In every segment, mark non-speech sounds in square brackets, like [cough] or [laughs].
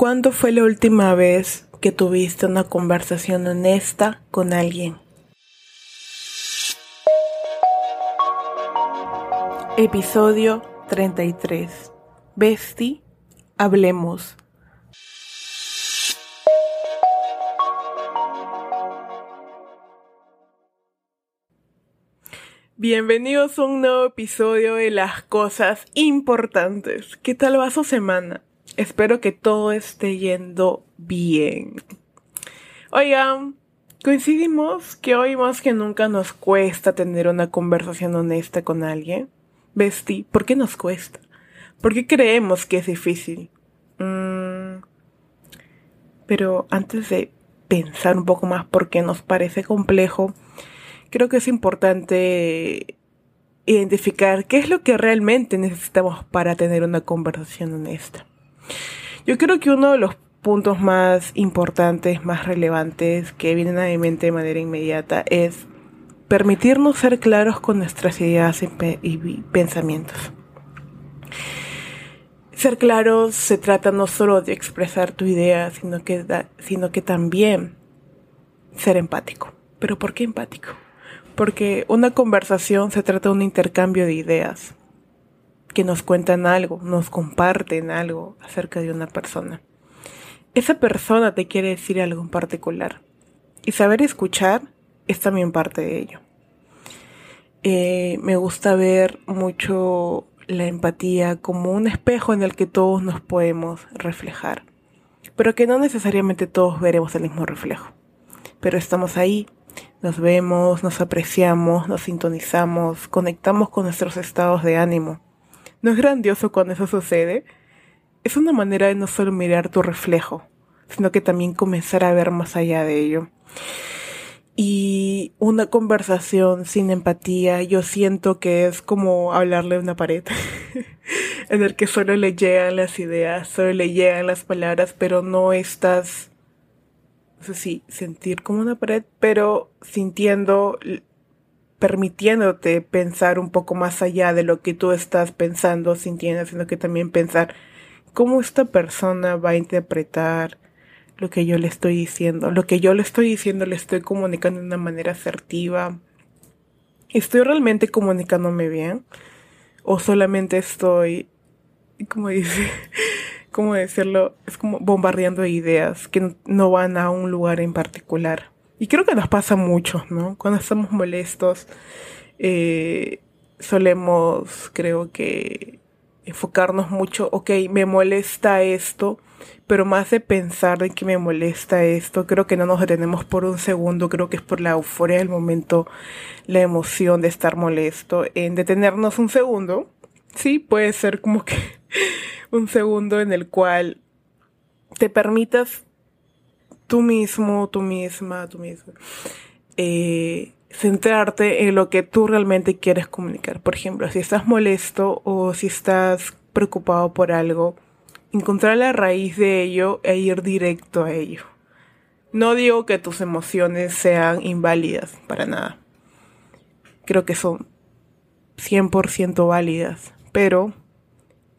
¿Cuándo fue la última vez que tuviste una conversación honesta con alguien? Episodio 33. Besti, hablemos. Bienvenidos a un nuevo episodio de las cosas importantes. ¿Qué tal va su semana? Espero que todo esté yendo bien. Oigan, coincidimos que hoy más que nunca nos cuesta tener una conversación honesta con alguien. Besti, ¿por qué nos cuesta? ¿Por qué creemos que es difícil? Mm, pero antes de pensar un poco más por qué nos parece complejo, creo que es importante identificar qué es lo que realmente necesitamos para tener una conversación honesta. Yo creo que uno de los puntos más importantes, más relevantes que vienen a mi mente de manera inmediata es permitirnos ser claros con nuestras ideas y, pensamientos. Ser claros se trata no solo de expresar tu idea, sino que, sino que también ser empático. ¿Pero por qué empático? Porque una conversación se trata de un intercambio de ideas que nos cuentan algo, nos comparten algo acerca de una persona. Esa persona te quiere decir algo en particular. Y saber escuchar es también parte de ello. Eh, me gusta ver mucho la empatía como un espejo en el que todos nos podemos reflejar, pero que no necesariamente todos veremos el mismo reflejo. Pero estamos ahí, nos vemos, nos apreciamos, nos sintonizamos, conectamos con nuestros estados de ánimo ¿No es grandioso cuando eso sucede? Es una manera de no solo mirar tu reflejo, sino que también comenzar a ver más allá de ello. Y una conversación sin empatía, yo siento que es como hablarle a una pared, [laughs] en el que solo le llegan las ideas, solo le llegan las palabras, pero no estás, no sé sentir como una pared, pero sintiendo permitiéndote pensar un poco más allá de lo que tú estás pensando, sintiendo, sino que también pensar cómo esta persona va a interpretar lo que yo le estoy diciendo. Lo que yo le estoy diciendo le estoy comunicando de una manera asertiva. ¿Estoy realmente comunicándome bien? ¿O solamente estoy, como dice, [laughs] cómo decirlo? Es como bombardeando ideas que no van a un lugar en particular. Y creo que nos pasa mucho, ¿no? Cuando estamos molestos, eh, solemos, creo que, enfocarnos mucho, ok, me molesta esto, pero más de pensar de que me molesta esto, creo que no nos detenemos por un segundo, creo que es por la euforia del momento, la emoción de estar molesto, en detenernos un segundo, sí, puede ser como que [laughs] un segundo en el cual te permitas tú mismo, tú misma, tú misma, eh, centrarte en lo que tú realmente quieres comunicar. Por ejemplo, si estás molesto o si estás preocupado por algo, encontrar la raíz de ello e ir directo a ello. No digo que tus emociones sean inválidas, para nada. Creo que son 100% válidas, pero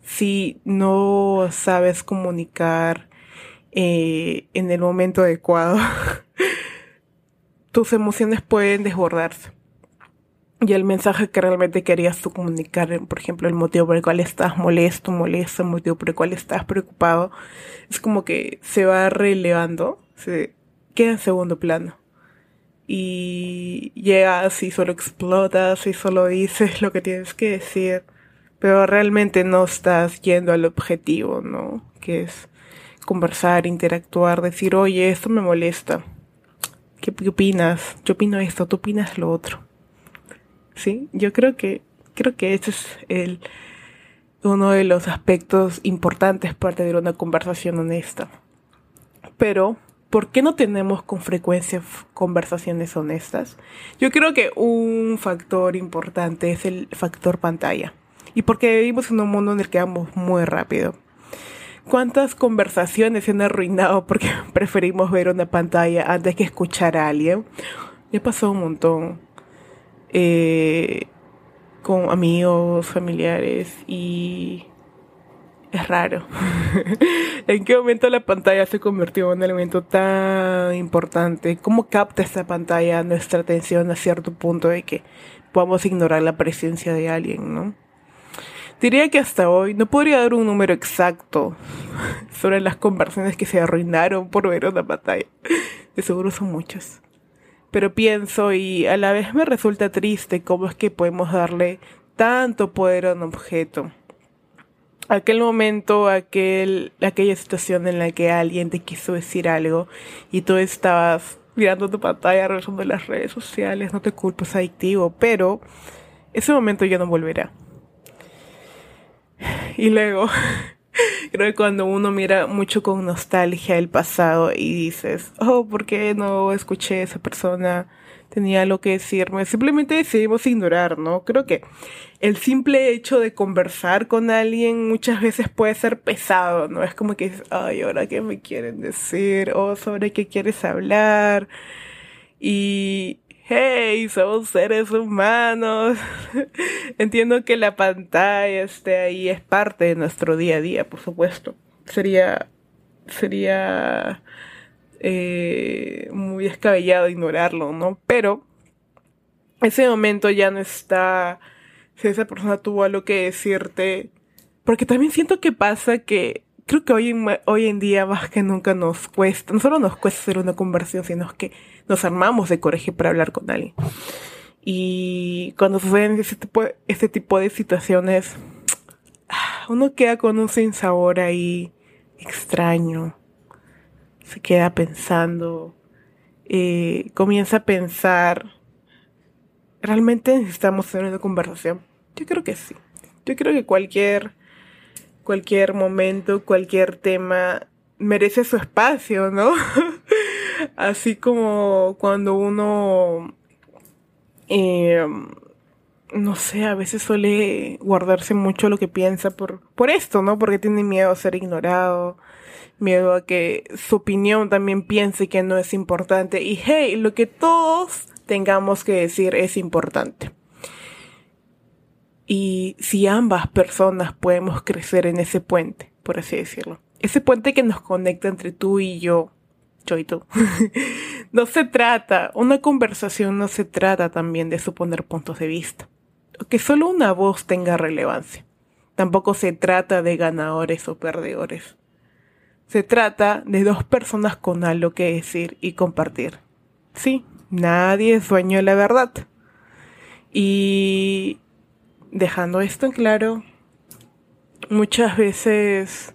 si no sabes comunicar eh, en el momento adecuado, [laughs] tus emociones pueden desbordarse. Y el mensaje que realmente querías tú comunicar, por ejemplo, el motivo por el cual estás molesto, molesto, el motivo por el cual estás preocupado, es como que se va relevando, se queda en segundo plano. Y llegas y solo explotas y solo dices lo que tienes que decir, pero realmente no estás yendo al objetivo, ¿no? Que es conversar, interactuar, decir, oye, esto me molesta. ¿Qué, opinas? Yo opino esto, tú opinas lo otro. Sí, yo creo que, creo que ese es el, uno de los aspectos importantes para tener una conversación honesta. Pero, ¿por qué no tenemos con frecuencia conversaciones honestas? Yo creo que un factor importante es el factor pantalla. Y porque vivimos en un mundo en el que vamos muy rápido cuántas conversaciones se han arruinado porque [laughs] preferimos ver una pantalla antes que escuchar a alguien. Me pasó un montón eh, con amigos, familiares y es raro. [laughs] ¿En qué momento la pantalla se convirtió en un elemento tan importante? ¿Cómo capta esta pantalla nuestra atención a cierto punto de que podamos ignorar la presencia de alguien, no? Diría que hasta hoy no podría dar un número exacto sobre las conversaciones que se arruinaron por ver una pantalla. De seguro son muchas. Pero pienso y a la vez me resulta triste cómo es que podemos darle tanto poder a un objeto aquel momento, aquel, aquella situación en la que alguien te quiso decir algo y tú estabas mirando tu pantalla, revisando las redes sociales, no te culpo, es adictivo, pero ese momento ya no volverá. [laughs] Y luego, [laughs] creo que cuando uno mira mucho con nostalgia el pasado y dices, oh, ¿por qué no escuché a esa persona? tenía lo que decirme. Simplemente decidimos ignorar, ¿no? Creo que el simple hecho de conversar con alguien muchas veces puede ser pesado, ¿no? Es como que, ay, ahora qué me quieren decir, o sobre qué quieres hablar. Y, hey, somos seres humanos. [laughs] Entiendo que la pantalla esté ahí, es parte de nuestro día a día, por supuesto. Sería, sería eh, muy descabellado ignorarlo, ¿no? Pero ese momento ya no está, si esa persona tuvo algo que decirte, porque también siento que pasa que creo que hoy en, hoy en día más que nunca nos cuesta, no solo nos cuesta hacer una conversión, sino que nos armamos de coraje para hablar con alguien. Y cuando suceden este tipo, este tipo de situaciones, uno queda con un sinsabor ahí extraño se queda pensando, eh, comienza a pensar, ¿realmente necesitamos tener una conversación? Yo creo que sí. Yo creo que cualquier, cualquier momento, cualquier tema merece su espacio, ¿no? [laughs] Así como cuando uno, eh, no sé, a veces suele guardarse mucho lo que piensa por, por esto, ¿no? Porque tiene miedo a ser ignorado, miedo a que su opinión también piense que no es importante. Y hey, lo que todos tengamos que decir es importante. Y si ambas personas podemos crecer en ese puente, por así decirlo. Ese puente que nos conecta entre tú y yo, yo y tú. [laughs] no se trata, una conversación no se trata también de suponer puntos de vista. O que solo una voz tenga relevancia. Tampoco se trata de ganadores o perdedores. Se trata de dos personas con algo que decir y compartir. Sí, nadie es dueño de la verdad. Y dejando esto en claro, muchas veces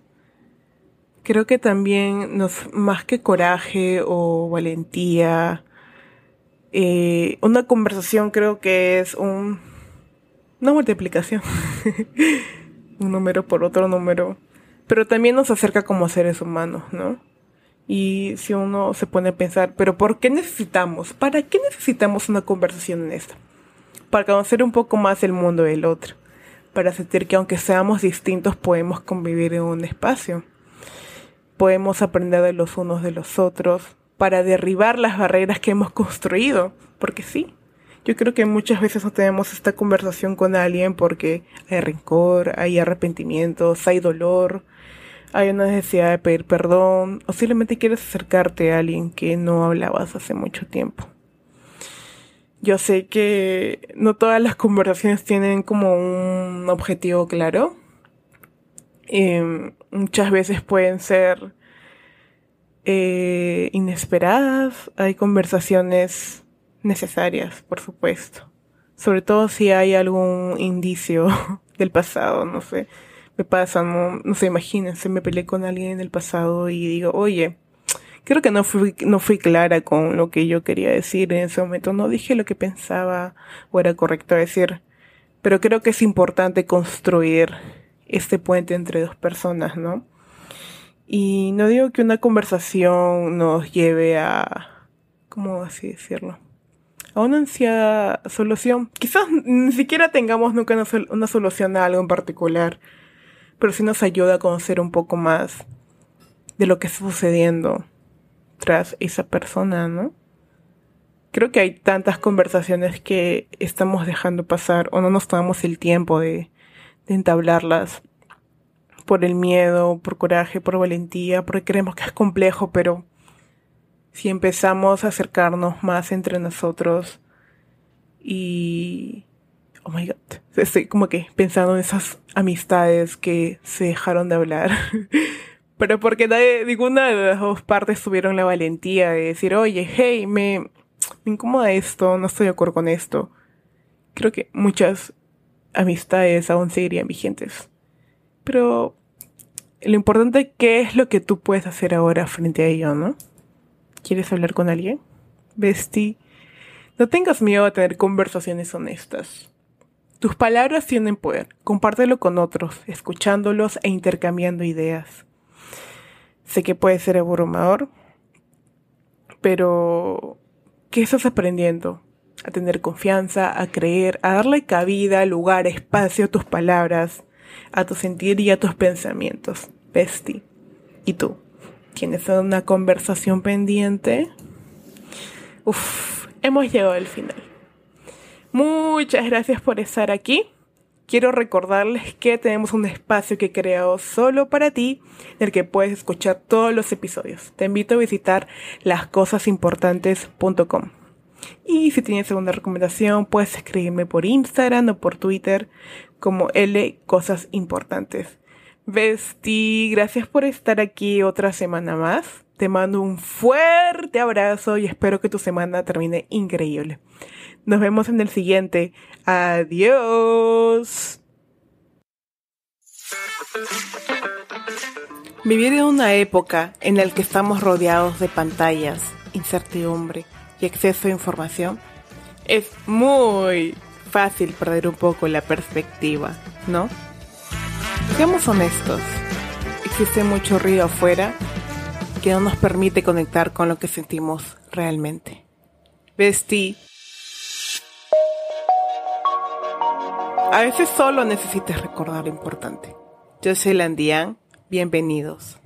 creo que también nos, más que coraje o valentía, eh, una conversación creo que es un, una multiplicación. [laughs] un número por otro número pero también nos acerca como seres humanos, ¿no? Y si uno se pone a pensar, pero ¿por qué necesitamos? ¿Para qué necesitamos una conversación en esta? Para conocer un poco más el mundo del otro, para sentir que aunque seamos distintos podemos convivir en un espacio, podemos aprender de los unos de los otros, para derribar las barreras que hemos construido, porque sí, yo creo que muchas veces no tenemos esta conversación con alguien porque hay rencor, hay arrepentimientos, hay dolor, hay una necesidad de pedir perdón o simplemente quieres acercarte a alguien que no hablabas hace mucho tiempo. Yo sé que no todas las conversaciones tienen como un objetivo claro. Em, muchas veces pueden ser eh, inesperadas. Hay conversaciones necesarias, por supuesto. Sobre todo si hay algún indicio [laughs] del pasado, no sé me pasa, no, no se imagínense, me peleé con alguien en el pasado y digo, oye, creo que no fui, no fui clara con lo que yo quería decir en ese momento, no dije lo que pensaba o era correcto decir, pero creo que es importante construir este puente entre dos personas, ¿no? Y no digo que una conversación nos lleve a, ¿cómo así decirlo? A una ansiada solución. Quizás ni siquiera tengamos nunca una, una solución a algo en particular pero sí nos ayuda a conocer un poco más de lo que está sucediendo tras esa persona, ¿no? Creo que hay tantas conversaciones que estamos dejando pasar o no nos tomamos el tiempo de, de entablarlas por el miedo, por coraje, por valentía, porque creemos que es complejo, pero si empezamos a acercarnos más entre nosotros y... Oh my god, estoy como que pensando en esas amistades que se dejaron de hablar. [laughs] pero porque nadie, ninguna de las dos partes tuvieron la valentía de decir, oye, hey, me, me incomoda esto, no estoy de acuerdo con esto. Creo que muchas amistades aún seguirían vigentes. Pero lo importante, ¿qué es lo que tú puedes hacer ahora frente a ello, no? ¿Quieres hablar con alguien? Bestie, no tengas miedo a tener conversaciones honestas. Tus palabras tienen poder. Compártelo con otros, escuchándolos e intercambiando ideas. Sé que puede ser abrumador, pero ¿qué estás aprendiendo? A tener confianza, a creer, a darle cabida, lugar, espacio a tus palabras, a tu sentir y a tus pensamientos. Bestie. ¿Y tú? ¿Tienes una conversación pendiente? Uf, hemos llegado al final. Muchas gracias por estar aquí. Quiero recordarles que tenemos un espacio que he creado solo para ti, en el que puedes escuchar todos los episodios. Te invito a visitar lascosasimportantes.com. Y si tienes alguna recomendación, puedes escribirme por Instagram o por Twitter como L Cosas Importantes. Besti, gracias por estar aquí otra semana más. Te mando un fuerte abrazo y espero que tu semana termine increíble. Nos vemos en el siguiente. Adiós. Vivir en una época en la que estamos rodeados de pantallas, incertidumbre y exceso de información es muy fácil perder un poco la perspectiva, ¿no? Seamos honestos, existe mucho ruido afuera que no nos permite conectar con lo que sentimos realmente. Vestí. A veces solo necesitas recordar lo importante. Yo soy Landian, bienvenidos.